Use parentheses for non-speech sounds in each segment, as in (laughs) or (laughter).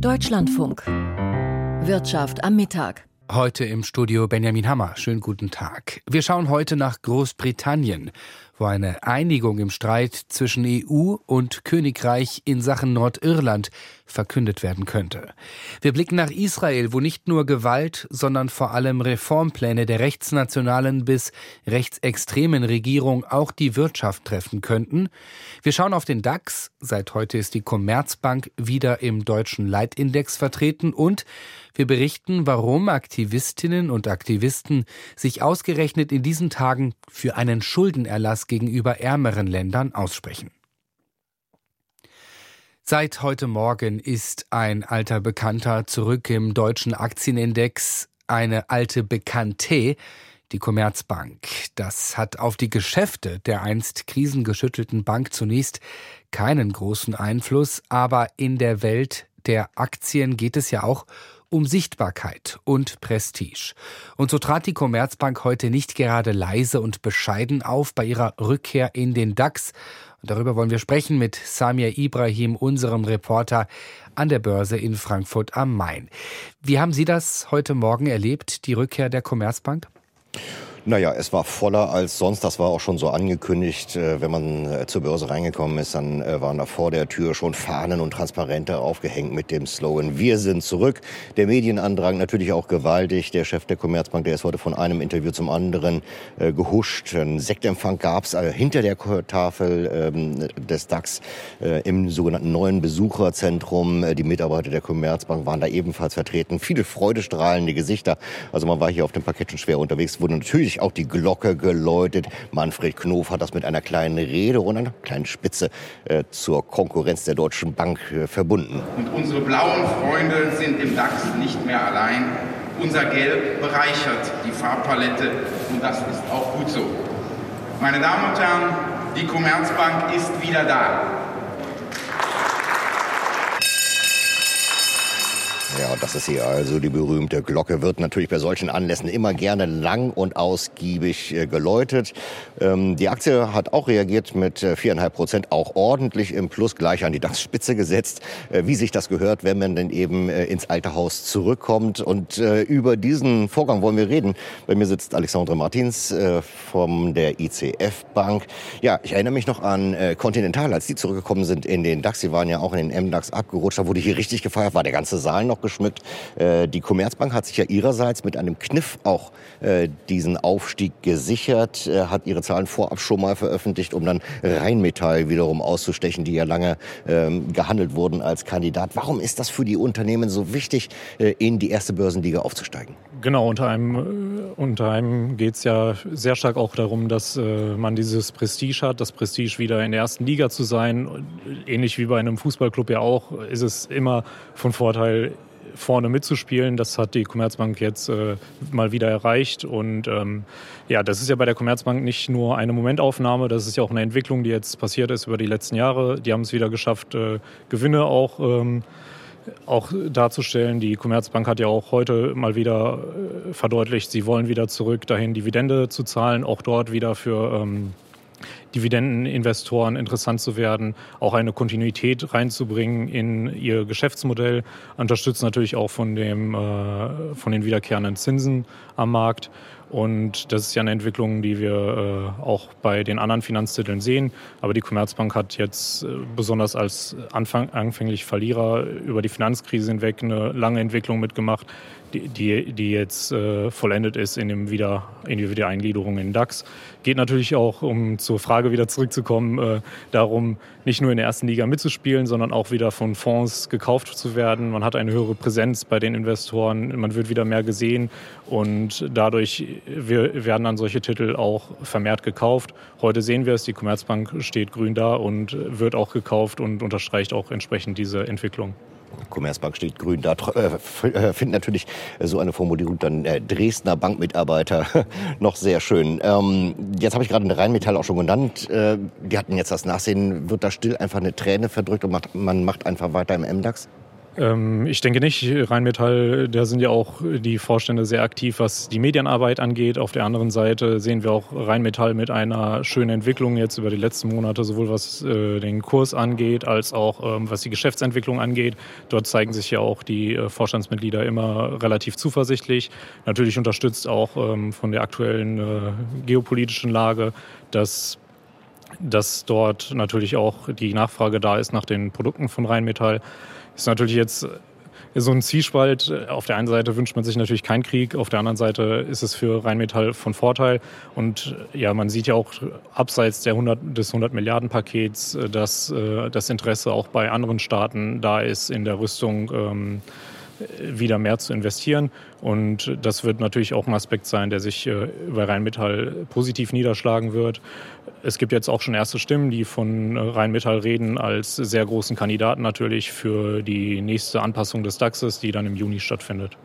Deutschlandfunk. Wirtschaft am Mittag. Heute im Studio Benjamin Hammer. Schönen guten Tag. Wir schauen heute nach Großbritannien wo eine Einigung im Streit zwischen EU und Königreich in Sachen Nordirland verkündet werden könnte. Wir blicken nach Israel, wo nicht nur Gewalt, sondern vor allem Reformpläne der rechtsnationalen bis rechtsextremen Regierung auch die Wirtschaft treffen könnten. Wir schauen auf den DAX. Seit heute ist die Commerzbank wieder im deutschen Leitindex vertreten und wir berichten, warum Aktivistinnen und Aktivisten sich ausgerechnet in diesen Tagen für einen Schuldenerlass gegenüber ärmeren Ländern aussprechen. Seit heute Morgen ist ein alter Bekannter zurück im deutschen Aktienindex, eine alte Bekannte, die Commerzbank. Das hat auf die Geschäfte der einst krisengeschüttelten Bank zunächst keinen großen Einfluss, aber in der Welt der Aktien geht es ja auch um Sichtbarkeit und Prestige. Und so trat die Commerzbank heute nicht gerade leise und bescheiden auf bei ihrer Rückkehr in den DAX. Und darüber wollen wir sprechen mit Samir Ibrahim, unserem Reporter an der Börse in Frankfurt am Main. Wie haben Sie das heute Morgen erlebt, die Rückkehr der Commerzbank? Naja, es war voller als sonst. Das war auch schon so angekündigt. Äh, wenn man äh, zur Börse reingekommen ist, dann äh, waren da vor der Tür schon Fahnen und Transparente aufgehängt mit dem Slogan Wir sind zurück. Der Medienandrang natürlich auch gewaltig. Der Chef der Commerzbank, der ist heute von einem Interview zum anderen gehuscht. Ein Sektempfang gab's hinter der Tafel ähm, des DAX im sogenannten neuen Besucherzentrum. Die Mitarbeiter der Commerzbank waren da ebenfalls vertreten. Viele freudestrahlende Gesichter. Also man war hier auf dem Parkett schon schwer unterwegs. Wurde natürlich auch die Glocke geläutet. Manfred Knof hat das mit einer kleinen Rede und einer kleinen Spitze äh, zur Konkurrenz der Deutschen Bank äh, verbunden. Und unsere blauen Freunde sind im DAX nicht mehr allein. Unser Gelb bereichert die Farbpalette und das ist auch gut so. Meine Damen und Herren, die Commerzbank ist wieder da. Ja, das ist hier also die berühmte Glocke. Wird natürlich bei solchen Anlässen immer gerne lang und ausgiebig äh, geläutet. Ähm, die Aktie hat auch reagiert mit äh, viereinhalb Prozent, auch ordentlich im Plus, gleich an die DAX-Spitze gesetzt. Äh, wie sich das gehört, wenn man denn eben ins alte Haus zurückkommt. Und über diesen Vorgang wollen wir reden. Bei mir sitzt Alexandre Martins von der ICF Bank. Ja, ich erinnere mich noch an Continental, als die zurückgekommen sind in den DAX. Sie waren ja auch in den MDAX abgerutscht. Da wurde hier richtig gefeiert, war der ganze Saal noch geschmückt. Äh, die Commerzbank hat sich ja ihrerseits mit einem Kniff auch äh, diesen Aufstieg gesichert, äh, hat ihre Zahlen vorab schon mal veröffentlicht, um dann Rheinmetall wiederum auszustechen, die ja lange ähm, gehandelt wurden als Kandidat. Warum ist das für die Unternehmen so wichtig, in die erste Börsenliga aufzusteigen? Genau, unter einem, unter einem geht es ja sehr stark auch darum, dass man dieses Prestige hat, das Prestige wieder in der ersten Liga zu sein. Ähnlich wie bei einem Fußballclub ja auch, ist es immer von Vorteil, vorne mitzuspielen. Das hat die Commerzbank jetzt äh, mal wieder erreicht. Und ähm, ja, das ist ja bei der Commerzbank nicht nur eine Momentaufnahme, das ist ja auch eine Entwicklung, die jetzt passiert ist über die letzten Jahre. Die haben es wieder geschafft, äh, Gewinne auch, ähm, auch darzustellen. Die Commerzbank hat ja auch heute mal wieder äh, verdeutlicht, sie wollen wieder zurück dahin, Dividende zu zahlen, auch dort wieder für ähm, Dividendeninvestoren interessant zu werden, auch eine Kontinuität reinzubringen in ihr Geschäftsmodell, unterstützt natürlich auch von, dem, äh, von den wiederkehrenden Zinsen am Markt. Und das ist ja eine Entwicklung, die wir äh, auch bei den anderen Finanztiteln sehen. Aber die Commerzbank hat jetzt äh, besonders als Anfang, anfänglich Verlierer über die Finanzkrise hinweg eine lange Entwicklung mitgemacht, die, die, jetzt äh, vollendet ist in, dem wieder, in die Wiedereingliederung in DAX. Geht natürlich auch, um zur Frage wieder zurückzukommen, äh, darum, nicht nur in der ersten Liga mitzuspielen, sondern auch wieder von Fonds gekauft zu werden. Man hat eine höhere Präsenz bei den Investoren, man wird wieder mehr gesehen und dadurch werden dann solche Titel auch vermehrt gekauft. Heute sehen wir es, die Commerzbank steht grün da und wird auch gekauft und unterstreicht auch entsprechend diese Entwicklung. Commerzbank steht grün da, äh, äh, finden natürlich so eine Formulierung dann äh, Dresdner Bankmitarbeiter (laughs) noch sehr schön. Ähm, jetzt habe ich gerade eine Rheinmetall auch schon genannt. Äh, die hatten jetzt das Nachsehen. Wird da still einfach eine Träne verdrückt und macht, man macht einfach weiter im MDAX? Ähm, ich denke nicht. Rheinmetall, da sind ja auch die Vorstände sehr aktiv, was die Medienarbeit angeht. Auf der anderen Seite sehen wir auch Rheinmetall mit einer schönen Entwicklung jetzt über die letzten Monate, sowohl was äh, den Kurs angeht, als auch ähm, was die Geschäftsentwicklung angeht. Dort zeigen sich ja auch die äh, Vorstandsmitglieder immer relativ zuversichtlich. Natürlich unterstützt auch ähm, von der aktuellen äh, geopolitischen Lage, dass dass dort natürlich auch die Nachfrage da ist nach den Produkten von Rheinmetall. Ist natürlich jetzt so ein Zwiespalt. Auf der einen Seite wünscht man sich natürlich keinen Krieg, auf der anderen Seite ist es für Rheinmetall von Vorteil. Und ja, man sieht ja auch abseits der 100, des 100 Milliarden Pakets, dass äh, das Interesse auch bei anderen Staaten da ist, in der Rüstung ähm, wieder mehr zu investieren. Und das wird natürlich auch ein Aspekt sein, der sich äh, über Rheinmetall positiv niederschlagen wird. Es gibt jetzt auch schon erste Stimmen, die von Rheinmetall reden, als sehr großen Kandidaten natürlich für die nächste Anpassung des DAXes, die dann im Juni stattfindet.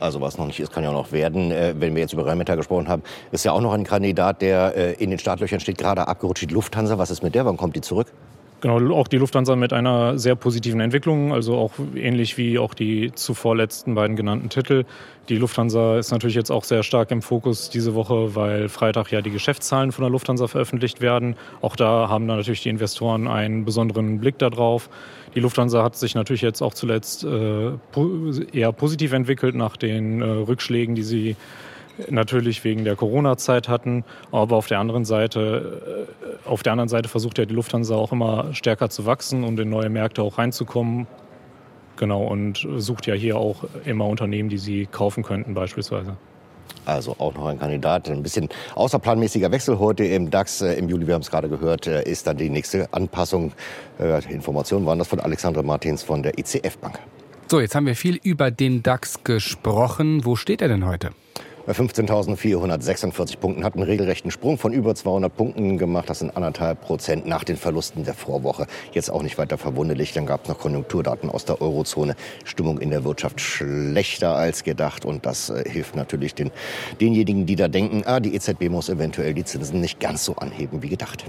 Also was noch nicht ist, kann ja noch werden. Äh, wenn wir jetzt über Rheinmetall gesprochen haben, ist ja auch noch ein Kandidat, der äh, in den Startlöchern steht, gerade abgerutscht, die Lufthansa. Was ist mit der? Wann kommt die zurück? Genau, auch die Lufthansa mit einer sehr positiven Entwicklung, also auch ähnlich wie auch die zuvor letzten beiden genannten Titel. Die Lufthansa ist natürlich jetzt auch sehr stark im Fokus diese Woche, weil Freitag ja die Geschäftszahlen von der Lufthansa veröffentlicht werden. Auch da haben dann natürlich die Investoren einen besonderen Blick darauf. Die Lufthansa hat sich natürlich jetzt auch zuletzt äh, eher positiv entwickelt nach den äh, Rückschlägen, die sie natürlich wegen der Corona-Zeit hatten. Aber auf der anderen Seite, äh, auf der anderen Seite versucht ja die Lufthansa auch immer stärker zu wachsen und in neue Märkte auch reinzukommen. Genau, und sucht ja hier auch immer Unternehmen, die sie kaufen könnten beispielsweise. Also auch noch ein Kandidat. Ein bisschen außerplanmäßiger Wechsel heute im DAX. Äh, Im Juli, wir haben es gerade gehört, äh, ist dann die nächste Anpassung. Informationen waren das von Alexandra Martins von der ICF Bank. So, jetzt haben wir viel über den DAX gesprochen. Wo steht er denn heute? Bei 15.446 Punkten, hat einen regelrechten Sprung von über 200 Punkten gemacht. Das sind anderthalb Prozent nach den Verlusten der Vorwoche. Jetzt auch nicht weiter verwunderlich. Dann gab es noch Konjunkturdaten aus der Eurozone. Stimmung in der Wirtschaft schlechter als gedacht. Und das äh, hilft natürlich den, denjenigen, die da denken, ah, die EZB muss eventuell die Zinsen nicht ganz so anheben wie gedacht.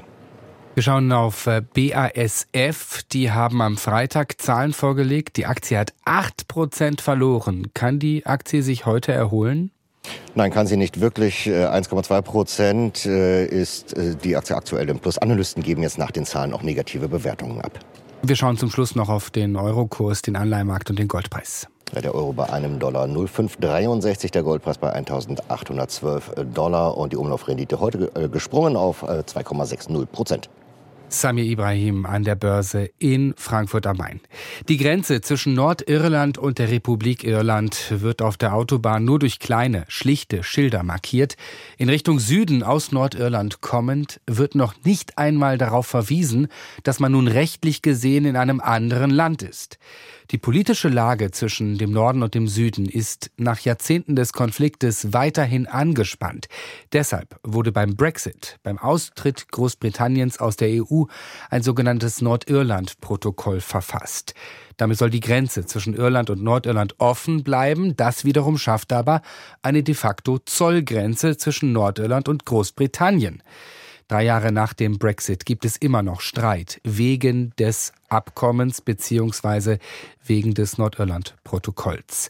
Wir schauen auf äh, BASF. Die haben am Freitag Zahlen vorgelegt. Die Aktie hat 8% verloren. Kann die Aktie sich heute erholen? Nein, kann sie nicht wirklich. 1,2 äh, Prozent äh, ist äh, die Aktie aktuell im Plus. Analysten geben jetzt nach den Zahlen auch negative Bewertungen ab. Wir schauen zum Schluss noch auf den Eurokurs, den Anleihemarkt und den Goldpreis. Der Euro bei einem Dollar 0,563, der Goldpreis bei 1812 Dollar und die Umlaufrendite heute gesprungen auf 2,60 Prozent. Samir Ibrahim an der Börse in Frankfurt am Main. Die Grenze zwischen Nordirland und der Republik Irland wird auf der Autobahn nur durch kleine, schlichte Schilder markiert. In Richtung Süden aus Nordirland kommend wird noch nicht einmal darauf verwiesen, dass man nun rechtlich gesehen in einem anderen Land ist. Die politische Lage zwischen dem Norden und dem Süden ist nach Jahrzehnten des Konfliktes weiterhin angespannt. Deshalb wurde beim Brexit, beim Austritt Großbritanniens aus der EU, ein sogenanntes Nordirland-Protokoll verfasst. Damit soll die Grenze zwischen Irland und Nordirland offen bleiben. Das wiederum schafft aber eine de facto Zollgrenze zwischen Nordirland und Großbritannien. Drei Jahre nach dem Brexit gibt es immer noch Streit wegen des Abkommens beziehungsweise wegen des Nordirland-Protokolls.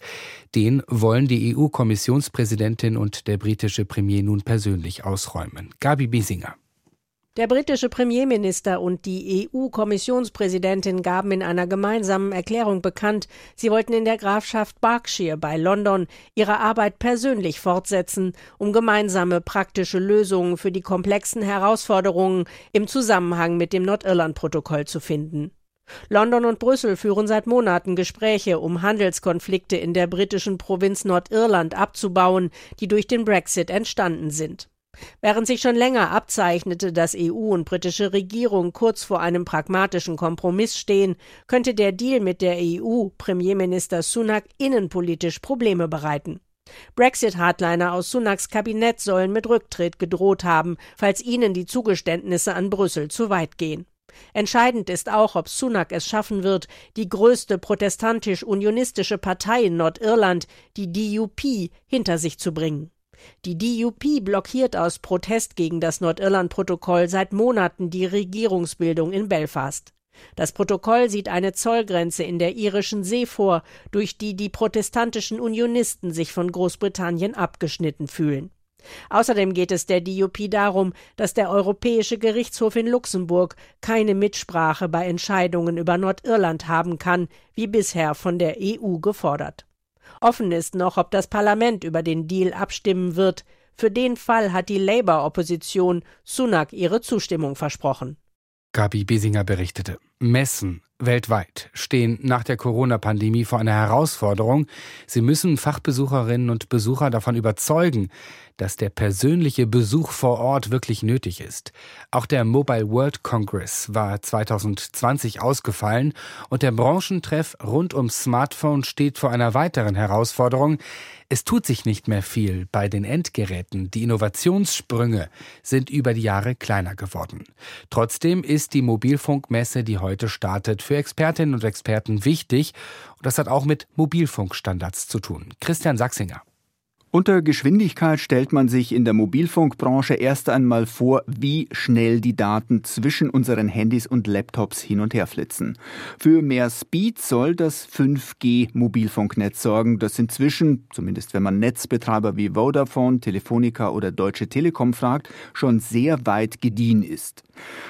Den wollen die EU-Kommissionspräsidentin und der britische Premier nun persönlich ausräumen. Gabi Biesinger. Der britische Premierminister und die EU-Kommissionspräsidentin gaben in einer gemeinsamen Erklärung bekannt, sie wollten in der Grafschaft Berkshire bei London ihre Arbeit persönlich fortsetzen, um gemeinsame praktische Lösungen für die komplexen Herausforderungen im Zusammenhang mit dem Nordirland-Protokoll zu finden. London und Brüssel führen seit Monaten Gespräche, um Handelskonflikte in der britischen Provinz Nordirland abzubauen, die durch den Brexit entstanden sind. Während sich schon länger abzeichnete, dass EU und britische Regierung kurz vor einem pragmatischen Kompromiss stehen, könnte der Deal mit der EU Premierminister Sunak innenpolitisch Probleme bereiten. Brexit-Hardliner aus Sunaks Kabinett sollen mit Rücktritt gedroht haben, falls ihnen die Zugeständnisse an Brüssel zu weit gehen. Entscheidend ist auch, ob Sunak es schaffen wird, die größte protestantisch-unionistische Partei in Nordirland, die DUP, hinter sich zu bringen. Die DUP blockiert aus Protest gegen das Nordirland-Protokoll seit Monaten die Regierungsbildung in Belfast. Das Protokoll sieht eine Zollgrenze in der irischen See vor, durch die die protestantischen Unionisten sich von Großbritannien abgeschnitten fühlen. Außerdem geht es der DUP darum, dass der Europäische Gerichtshof in Luxemburg keine Mitsprache bei Entscheidungen über Nordirland haben kann, wie bisher von der EU gefordert. Offen ist noch, ob das Parlament über den Deal abstimmen wird. Für den Fall hat die Labour-Opposition Sunak ihre Zustimmung versprochen. Gabi Besinger berichtete. Messen weltweit stehen nach der Corona-Pandemie vor einer Herausforderung. Sie müssen Fachbesucherinnen und Besucher davon überzeugen, dass der persönliche Besuch vor Ort wirklich nötig ist. Auch der Mobile World Congress war 2020 ausgefallen und der Branchentreff rund ums Smartphone steht vor einer weiteren Herausforderung. Es tut sich nicht mehr viel bei den Endgeräten. Die Innovationssprünge sind über die Jahre kleiner geworden. Trotzdem ist die Mobilfunkmesse, die heute startet, für Expertinnen und Experten wichtig. Und das hat auch mit Mobilfunkstandards zu tun. Christian Sachsinger. Unter Geschwindigkeit stellt man sich in der Mobilfunkbranche erst einmal vor, wie schnell die Daten zwischen unseren Handys und Laptops hin und her flitzen. Für mehr Speed soll das 5G-Mobilfunknetz sorgen, das inzwischen, zumindest wenn man Netzbetreiber wie Vodafone, Telefonica oder Deutsche Telekom fragt, schon sehr weit gediehen ist.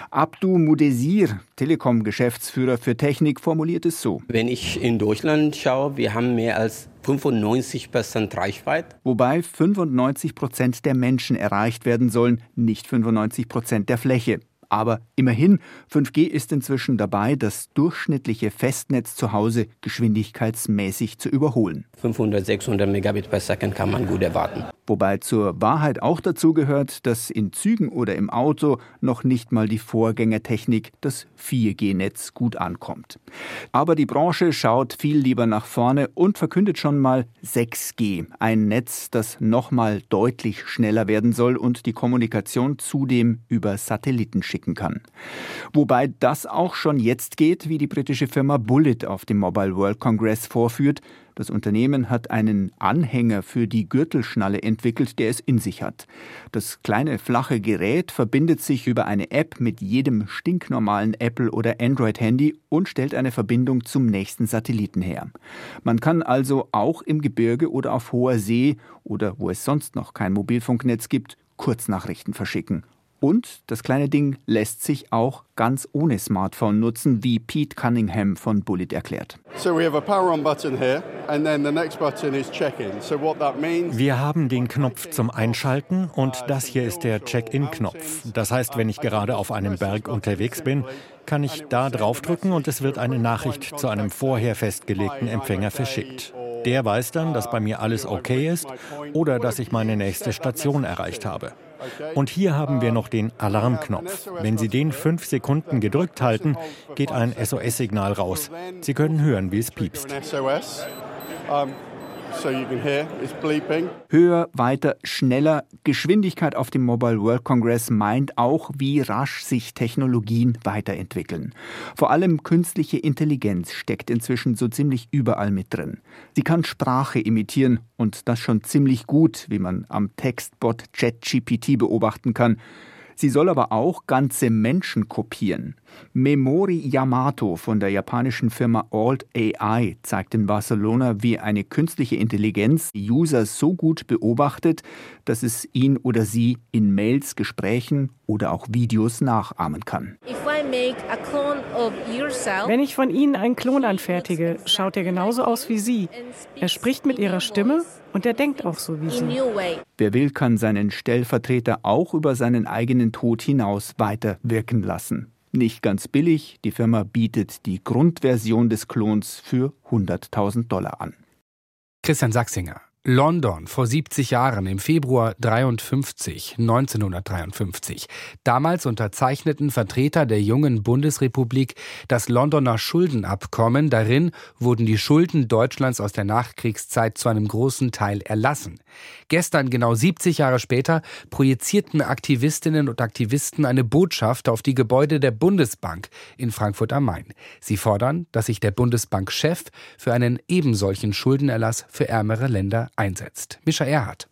Abdu Mudesir, Telekom-Geschäftsführer für Technik, formuliert es so. Wenn ich in Deutschland schaue, wir haben mehr als 95 Prozent Reichweite. Wobei 95 Prozent der Menschen erreicht werden sollen, nicht 95 Prozent der Fläche. Aber immerhin, 5G ist inzwischen dabei, das durchschnittliche Festnetz zu Hause geschwindigkeitsmäßig zu überholen. 500, 600 Megabit per Second kann man gut erwarten. Wobei zur Wahrheit auch dazu gehört, dass in Zügen oder im Auto noch nicht mal die Vorgängertechnik, das 4G-Netz, gut ankommt. Aber die Branche schaut viel lieber nach vorne und verkündet schon mal 6G, ein Netz, das nochmal deutlich schneller werden soll und die Kommunikation zudem über Satelliten schicken kann. Wobei das auch schon jetzt geht, wie die britische Firma Bullet auf dem Mobile World Congress vorführt, das Unternehmen hat einen Anhänger für die Gürtelschnalle entwickelt, der es in sich hat. Das kleine flache Gerät verbindet sich über eine App mit jedem stinknormalen Apple oder Android-Handy und stellt eine Verbindung zum nächsten Satelliten her. Man kann also auch im Gebirge oder auf hoher See oder wo es sonst noch kein Mobilfunknetz gibt, Kurznachrichten verschicken und das kleine Ding lässt sich auch ganz ohne Smartphone nutzen, wie Pete Cunningham von Bullet erklärt. Wir haben den Knopf zum Einschalten und das hier ist der Check-in-Knopf. Das heißt, wenn ich gerade auf einem Berg unterwegs bin, kann ich da draufdrücken und es wird eine Nachricht zu einem vorher festgelegten Empfänger verschickt. Der weiß dann, dass bei mir alles okay ist oder dass ich meine nächste Station erreicht habe. Und hier haben wir noch den Alarmknopf. Wenn Sie den fünf Sekunden gedrückt halten, geht ein SOS-Signal raus. Sie können hören, wie es piepst. Höher, weiter, schneller. Geschwindigkeit auf dem Mobile World Congress meint auch, wie rasch sich Technologien weiterentwickeln. Vor allem künstliche Intelligenz steckt inzwischen so ziemlich überall mit drin. Sie kann Sprache imitieren und das schon ziemlich gut, wie man am Textbot ChatGPT beobachten kann. Sie soll aber auch ganze Menschen kopieren. Memori Yamato von der japanischen Firma Alt AI zeigt in Barcelona, wie eine künstliche Intelligenz die User so gut beobachtet, dass es ihn oder sie in Mails, Gesprächen oder auch Videos nachahmen kann. Wenn ich von Ihnen einen Klon anfertige, schaut er genauso aus wie Sie. Er spricht mit Ihrer Stimme und er denkt auch so wie Sie. Wer will, kann seinen Stellvertreter auch über seinen eigenen Tod hinaus weiter wirken lassen. Nicht ganz billig, die Firma bietet die Grundversion des Klons für 100.000 Dollar an. Christian Sachsinger London vor 70 Jahren im Februar 53, 1953. Damals unterzeichneten Vertreter der jungen Bundesrepublik das Londoner Schuldenabkommen. Darin wurden die Schulden Deutschlands aus der Nachkriegszeit zu einem großen Teil erlassen. Gestern, genau 70 Jahre später, projizierten Aktivistinnen und Aktivisten eine Botschaft auf die Gebäude der Bundesbank in Frankfurt am Main. Sie fordern, dass sich der Bundesbankchef für einen ebensolchen Schuldenerlass für ärmere Länder einsetzt. Mischa Erhardt.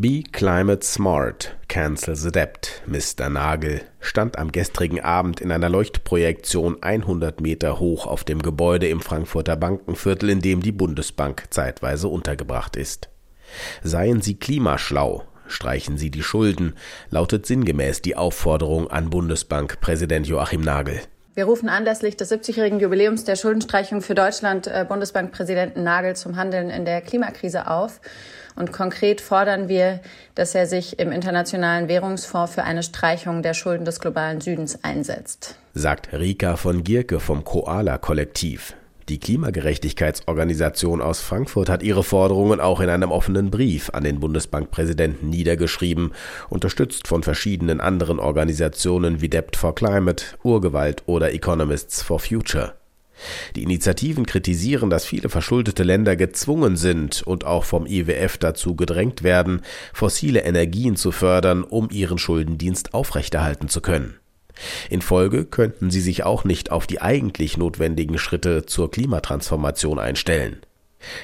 Be Climate Smart, Cancel the Debt. Mr. Nagel stand am gestrigen Abend in einer Leuchtprojektion 100 Meter hoch auf dem Gebäude im Frankfurter Bankenviertel, in dem die Bundesbank zeitweise untergebracht ist. Seien Sie klimaschlau, streichen Sie die Schulden, lautet sinngemäß die Aufforderung an Bundesbankpräsident Joachim Nagel. Wir rufen anlässlich des 70-jährigen Jubiläums der Schuldenstreichung für Deutschland äh, Bundesbankpräsidenten Nagel zum Handeln in der Klimakrise auf. Und konkret fordern wir, dass er sich im Internationalen Währungsfonds für eine Streichung der Schulden des globalen Südens einsetzt. Sagt Rika von Gierke vom Koala-Kollektiv. Die Klimagerechtigkeitsorganisation aus Frankfurt hat ihre Forderungen auch in einem offenen Brief an den Bundesbankpräsidenten niedergeschrieben, unterstützt von verschiedenen anderen Organisationen wie Debt for Climate, Urgewalt oder Economists for Future. Die Initiativen kritisieren, dass viele verschuldete Länder gezwungen sind und auch vom IWF dazu gedrängt werden, fossile Energien zu fördern, um ihren Schuldendienst aufrechterhalten zu können. In Folge könnten sie sich auch nicht auf die eigentlich notwendigen Schritte zur Klimatransformation einstellen.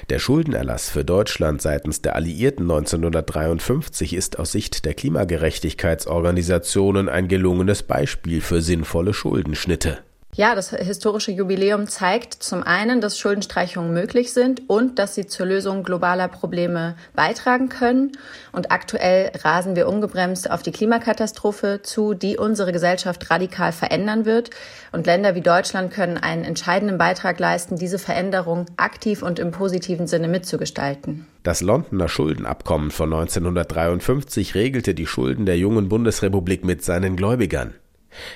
Der Schuldenerlass für Deutschland seitens der Alliierten 1953 ist aus Sicht der Klimagerechtigkeitsorganisationen ein gelungenes Beispiel für sinnvolle Schuldenschnitte. Ja, das historische Jubiläum zeigt zum einen, dass Schuldenstreichungen möglich sind und dass sie zur Lösung globaler Probleme beitragen können. Und aktuell rasen wir ungebremst auf die Klimakatastrophe zu, die unsere Gesellschaft radikal verändern wird. Und Länder wie Deutschland können einen entscheidenden Beitrag leisten, diese Veränderung aktiv und im positiven Sinne mitzugestalten. Das Londoner Schuldenabkommen von 1953 regelte die Schulden der jungen Bundesrepublik mit seinen Gläubigern.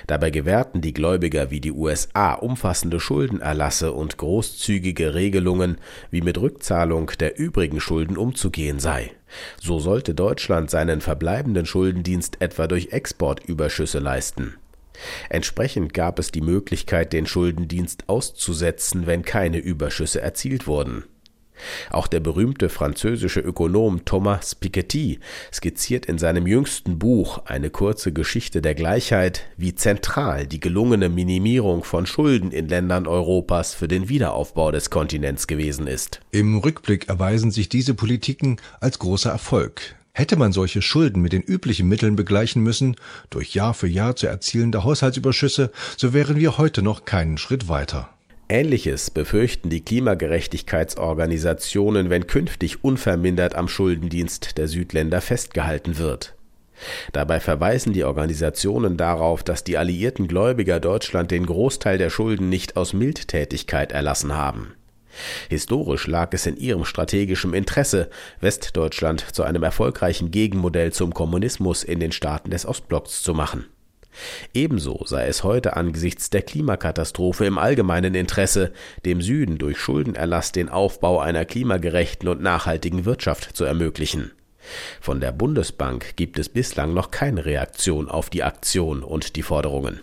Dabei gewährten die Gläubiger wie die USA umfassende Schuldenerlasse und großzügige Regelungen, wie mit Rückzahlung der übrigen Schulden umzugehen sei. So sollte Deutschland seinen verbleibenden Schuldendienst etwa durch Exportüberschüsse leisten. Entsprechend gab es die Möglichkeit, den Schuldendienst auszusetzen, wenn keine Überschüsse erzielt wurden. Auch der berühmte französische Ökonom Thomas Piketty skizziert in seinem jüngsten Buch Eine kurze Geschichte der Gleichheit, wie zentral die gelungene Minimierung von Schulden in Ländern Europas für den Wiederaufbau des Kontinents gewesen ist. Im Rückblick erweisen sich diese Politiken als großer Erfolg. Hätte man solche Schulden mit den üblichen Mitteln begleichen müssen, durch Jahr für Jahr zu erzielende Haushaltsüberschüsse, so wären wir heute noch keinen Schritt weiter. Ähnliches befürchten die Klimagerechtigkeitsorganisationen, wenn künftig unvermindert am Schuldendienst der Südländer festgehalten wird. Dabei verweisen die Organisationen darauf, dass die alliierten Gläubiger Deutschland den Großteil der Schulden nicht aus Mildtätigkeit erlassen haben. Historisch lag es in ihrem strategischen Interesse, Westdeutschland zu einem erfolgreichen Gegenmodell zum Kommunismus in den Staaten des Ostblocks zu machen. Ebenso sei es heute angesichts der Klimakatastrophe im allgemeinen Interesse, dem Süden durch Schuldenerlass den Aufbau einer klimagerechten und nachhaltigen Wirtschaft zu ermöglichen. Von der Bundesbank gibt es bislang noch keine Reaktion auf die Aktion und die Forderungen.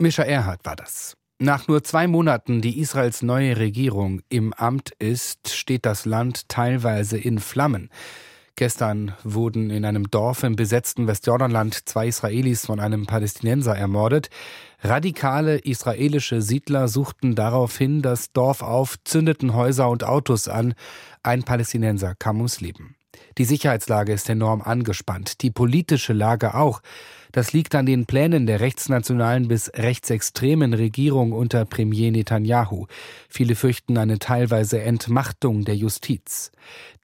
Mischa Erhard war das. Nach nur zwei Monaten, die Israels neue Regierung im Amt ist, steht das Land teilweise in Flammen. Gestern wurden in einem Dorf im besetzten Westjordanland zwei Israelis von einem Palästinenser ermordet. Radikale israelische Siedler suchten daraufhin das Dorf auf, zündeten Häuser und Autos an. Ein Palästinenser kam ums Leben. Die Sicherheitslage ist enorm angespannt, die politische Lage auch. Das liegt an den Plänen der rechtsnationalen bis rechtsextremen Regierung unter Premier Netanyahu. Viele fürchten eine teilweise Entmachtung der Justiz.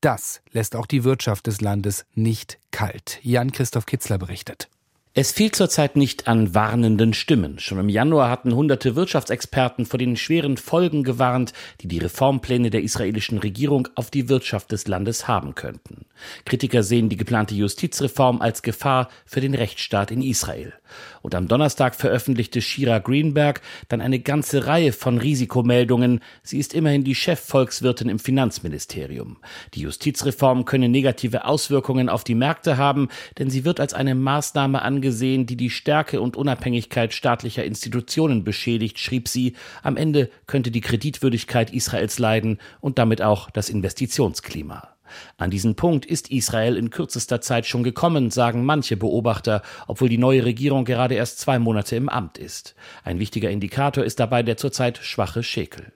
Das lässt auch die Wirtschaft des Landes nicht kalt. Jan-Christoph Kitzler berichtet. Es fehlt zurzeit nicht an warnenden Stimmen. Schon im Januar hatten hunderte Wirtschaftsexperten vor den schweren Folgen gewarnt, die die Reformpläne der israelischen Regierung auf die Wirtschaft des Landes haben könnten. Kritiker sehen die geplante Justizreform als Gefahr für den Rechtsstaat in Israel. Und am Donnerstag veröffentlichte Shira Greenberg dann eine ganze Reihe von Risikomeldungen. Sie ist immerhin die Chefvolkswirtin im Finanzministerium. Die Justizreform könne negative Auswirkungen auf die Märkte haben, denn sie wird als eine Maßnahme angesehen, die die Stärke und Unabhängigkeit staatlicher Institutionen beschädigt, schrieb sie. Am Ende könnte die Kreditwürdigkeit Israels leiden und damit auch das Investitionsklima. An diesen Punkt ist Israel in kürzester Zeit schon gekommen, sagen manche Beobachter, obwohl die neue Regierung gerade erst zwei Monate im Amt ist. Ein wichtiger Indikator ist dabei der zurzeit schwache Schekel.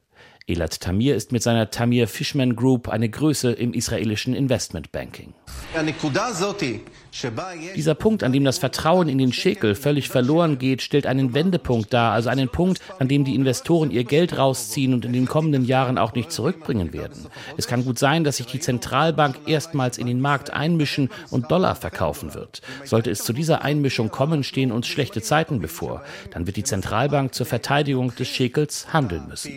Elad Tamir ist mit seiner Tamir Fishman Group eine Größe im israelischen Investmentbanking. Dieser Punkt, an dem das Vertrauen in den Schekel völlig verloren geht, stellt einen Wendepunkt dar, also einen Punkt, an dem die Investoren ihr Geld rausziehen und in den kommenden Jahren auch nicht zurückbringen werden. Es kann gut sein, dass sich die Zentralbank erstmals in den Markt einmischen und Dollar verkaufen wird. Sollte es zu dieser Einmischung kommen, stehen uns schlechte Zeiten bevor. Dann wird die Zentralbank zur Verteidigung des Schekels handeln müssen.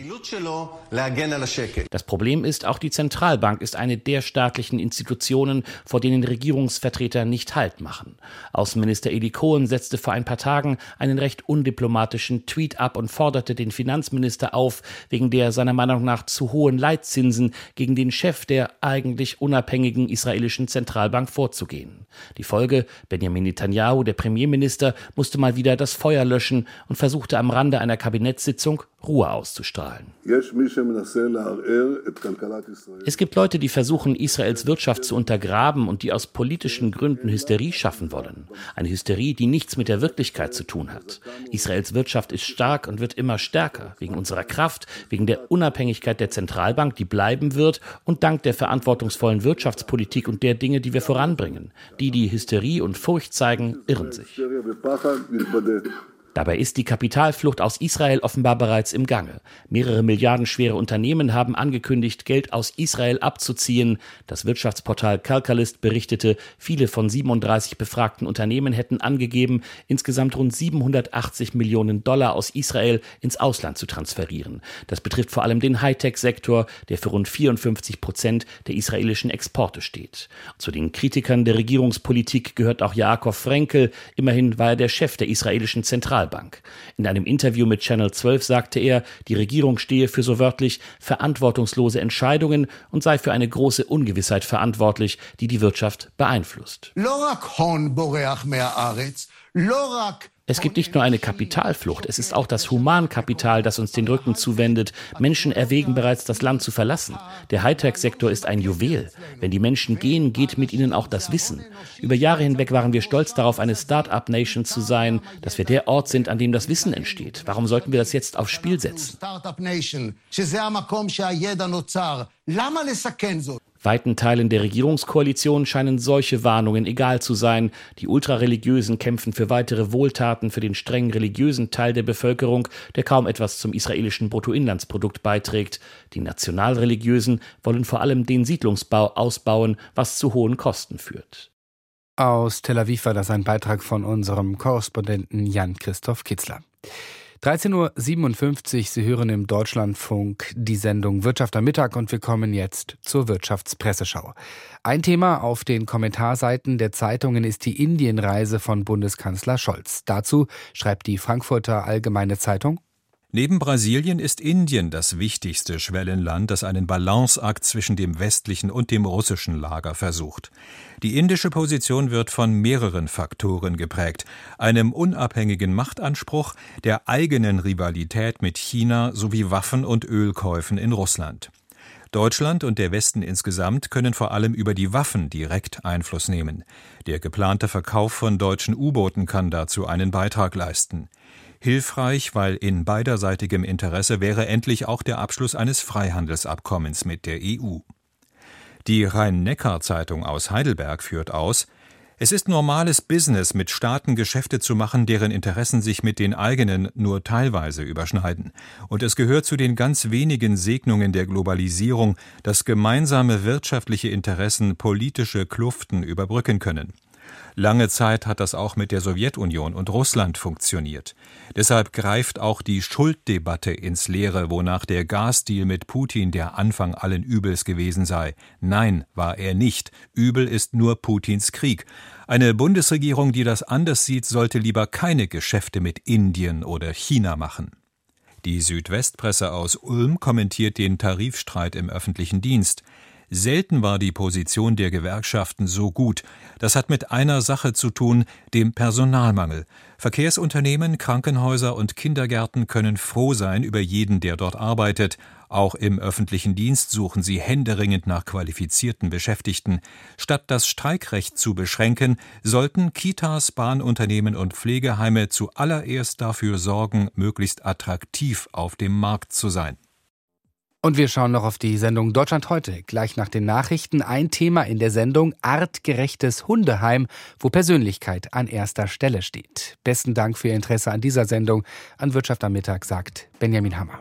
Das Problem ist, auch die Zentralbank ist eine der staatlichen Institutionen, vor denen Regierungsvertreter nicht Halt machen. Außenminister Eli Cohen setzte vor ein paar Tagen einen recht undiplomatischen Tweet ab und forderte den Finanzminister auf, wegen der seiner Meinung nach zu hohen Leitzinsen gegen den Chef der eigentlich unabhängigen israelischen Zentralbank vorzugehen. Die Folge, Benjamin Netanyahu, der Premierminister, musste mal wieder das Feuer löschen und versuchte am Rande einer Kabinettssitzung Ruhe auszustrahlen. Es gibt Leute, die versuchen, Israels Wirtschaft zu untergraben und die aus politischen Gründen Hysterie schaffen wollen. Eine Hysterie, die nichts mit der Wirklichkeit zu tun hat. Israels Wirtschaft ist stark und wird immer stärker, wegen unserer Kraft, wegen der Unabhängigkeit der Zentralbank, die bleiben wird, und dank der verantwortungsvollen Wirtschaftspolitik und der Dinge, die wir voranbringen. Die, die Hysterie und Furcht zeigen, irren sich. Dabei ist die Kapitalflucht aus Israel offenbar bereits im Gange. Mehrere milliardenschwere Unternehmen haben angekündigt, Geld aus Israel abzuziehen. Das Wirtschaftsportal Calcalist berichtete, viele von 37 befragten Unternehmen hätten angegeben, insgesamt rund 780 Millionen Dollar aus Israel ins Ausland zu transferieren. Das betrifft vor allem den Hightech-Sektor, der für rund 54 Prozent der israelischen Exporte steht. Zu den Kritikern der Regierungspolitik gehört auch Jakob Frenkel. Immerhin war er der Chef der israelischen Zentral Zentralbank. In einem Interview mit Channel 12 sagte er, die Regierung stehe für so wörtlich verantwortungslose Entscheidungen und sei für eine große Ungewissheit verantwortlich, die die Wirtschaft beeinflusst. Es gibt nicht nur eine Kapitalflucht, es ist auch das Humankapital, das uns den Rücken zuwendet. Menschen erwägen bereits, das Land zu verlassen. Der Hightech-Sektor ist ein Juwel. Wenn die Menschen gehen, geht mit ihnen auch das Wissen. Über Jahre hinweg waren wir stolz darauf, eine Start-up-Nation zu sein, dass wir der Ort sind, an dem das Wissen entsteht. Warum sollten wir das jetzt aufs Spiel setzen? Weiten Teilen der Regierungskoalition scheinen solche Warnungen egal zu sein. Die Ultrareligiösen kämpfen für weitere Wohltaten für den streng religiösen Teil der Bevölkerung, der kaum etwas zum israelischen Bruttoinlandsprodukt beiträgt. Die Nationalreligiösen wollen vor allem den Siedlungsbau ausbauen, was zu hohen Kosten führt. Aus Tel Aviv war das ein Beitrag von unserem Korrespondenten Jan-Christoph Kitzler. 13.57 Uhr, Sie hören im Deutschlandfunk die Sendung Wirtschaft am Mittag und wir kommen jetzt zur Wirtschaftspresseschau. Ein Thema auf den Kommentarseiten der Zeitungen ist die Indienreise von Bundeskanzler Scholz. Dazu schreibt die Frankfurter Allgemeine Zeitung Neben Brasilien ist Indien das wichtigste Schwellenland, das einen Balanceakt zwischen dem westlichen und dem russischen Lager versucht. Die indische Position wird von mehreren Faktoren geprägt, einem unabhängigen Machtanspruch, der eigenen Rivalität mit China sowie Waffen- und Ölkäufen in Russland. Deutschland und der Westen insgesamt können vor allem über die Waffen direkt Einfluss nehmen. Der geplante Verkauf von deutschen U-Booten kann dazu einen Beitrag leisten. Hilfreich, weil in beiderseitigem Interesse wäre endlich auch der Abschluss eines Freihandelsabkommens mit der EU. Die Rhein-Neckar-Zeitung aus Heidelberg führt aus, es ist normales Business, mit Staaten Geschäfte zu machen, deren Interessen sich mit den eigenen nur teilweise überschneiden. Und es gehört zu den ganz wenigen Segnungen der Globalisierung, dass gemeinsame wirtschaftliche Interessen politische Kluften überbrücken können. Lange Zeit hat das auch mit der Sowjetunion und Russland funktioniert. Deshalb greift auch die Schulddebatte ins Leere, wonach der Gasdeal mit Putin der Anfang allen Übels gewesen sei. Nein, war er nicht. Übel ist nur Putins Krieg. Eine Bundesregierung, die das anders sieht, sollte lieber keine Geschäfte mit Indien oder China machen. Die Südwestpresse aus Ulm kommentiert den Tarifstreit im öffentlichen Dienst. Selten war die Position der Gewerkschaften so gut. Das hat mit einer Sache zu tun, dem Personalmangel. Verkehrsunternehmen, Krankenhäuser und Kindergärten können froh sein über jeden, der dort arbeitet. Auch im öffentlichen Dienst suchen sie händeringend nach qualifizierten Beschäftigten. Statt das Streikrecht zu beschränken, sollten Kitas, Bahnunternehmen und Pflegeheime zuallererst dafür sorgen, möglichst attraktiv auf dem Markt zu sein. Und wir schauen noch auf die Sendung Deutschland heute. Gleich nach den Nachrichten ein Thema in der Sendung Artgerechtes Hundeheim, wo Persönlichkeit an erster Stelle steht. Besten Dank für Ihr Interesse an dieser Sendung. An Wirtschaft am Mittag sagt Benjamin Hammer.